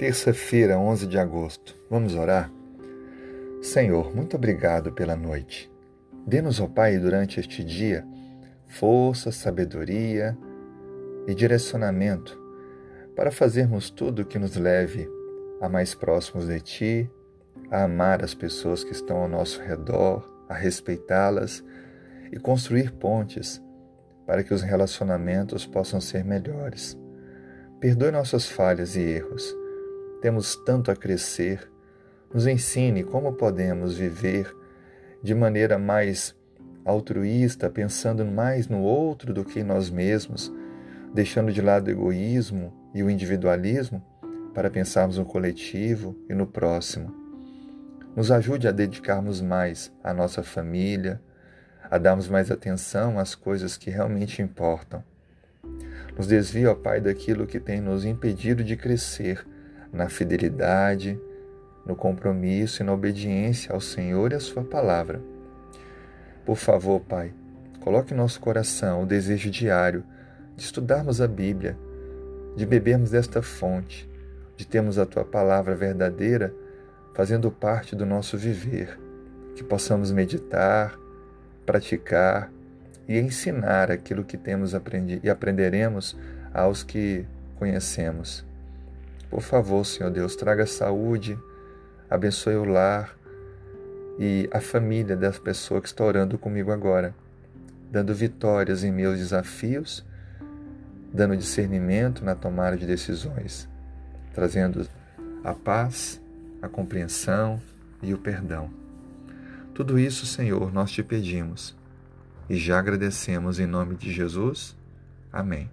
Terça-feira, 11 de agosto. Vamos orar? Senhor, muito obrigado pela noite. Dê-nos, ó Pai, durante este dia, força, sabedoria e direcionamento para fazermos tudo que nos leve a mais próximos de Ti, a amar as pessoas que estão ao nosso redor, a respeitá-las e construir pontes para que os relacionamentos possam ser melhores. Perdoe nossas falhas e erros. Temos tanto a crescer. Nos ensine como podemos viver de maneira mais altruísta, pensando mais no outro do que em nós mesmos, deixando de lado o egoísmo e o individualismo para pensarmos no coletivo e no próximo. Nos ajude a dedicarmos mais à nossa família, a darmos mais atenção às coisas que realmente importam. Nos desvia, ó Pai, daquilo que tem nos impedido de crescer na fidelidade, no compromisso e na obediência ao Senhor e à Sua palavra. Por favor, Pai, coloque em nosso coração o desejo diário de estudarmos a Bíblia, de bebermos desta fonte, de termos a Tua palavra verdadeira fazendo parte do nosso viver, que possamos meditar, praticar e ensinar aquilo que temos aprendido e aprenderemos aos que conhecemos. Por favor, Senhor Deus, traga saúde, abençoe o lar e a família das pessoas que está orando comigo agora, dando vitórias em meus desafios, dando discernimento na tomada de decisões, trazendo a paz, a compreensão e o perdão. Tudo isso, Senhor, nós te pedimos e já agradecemos em nome de Jesus. Amém.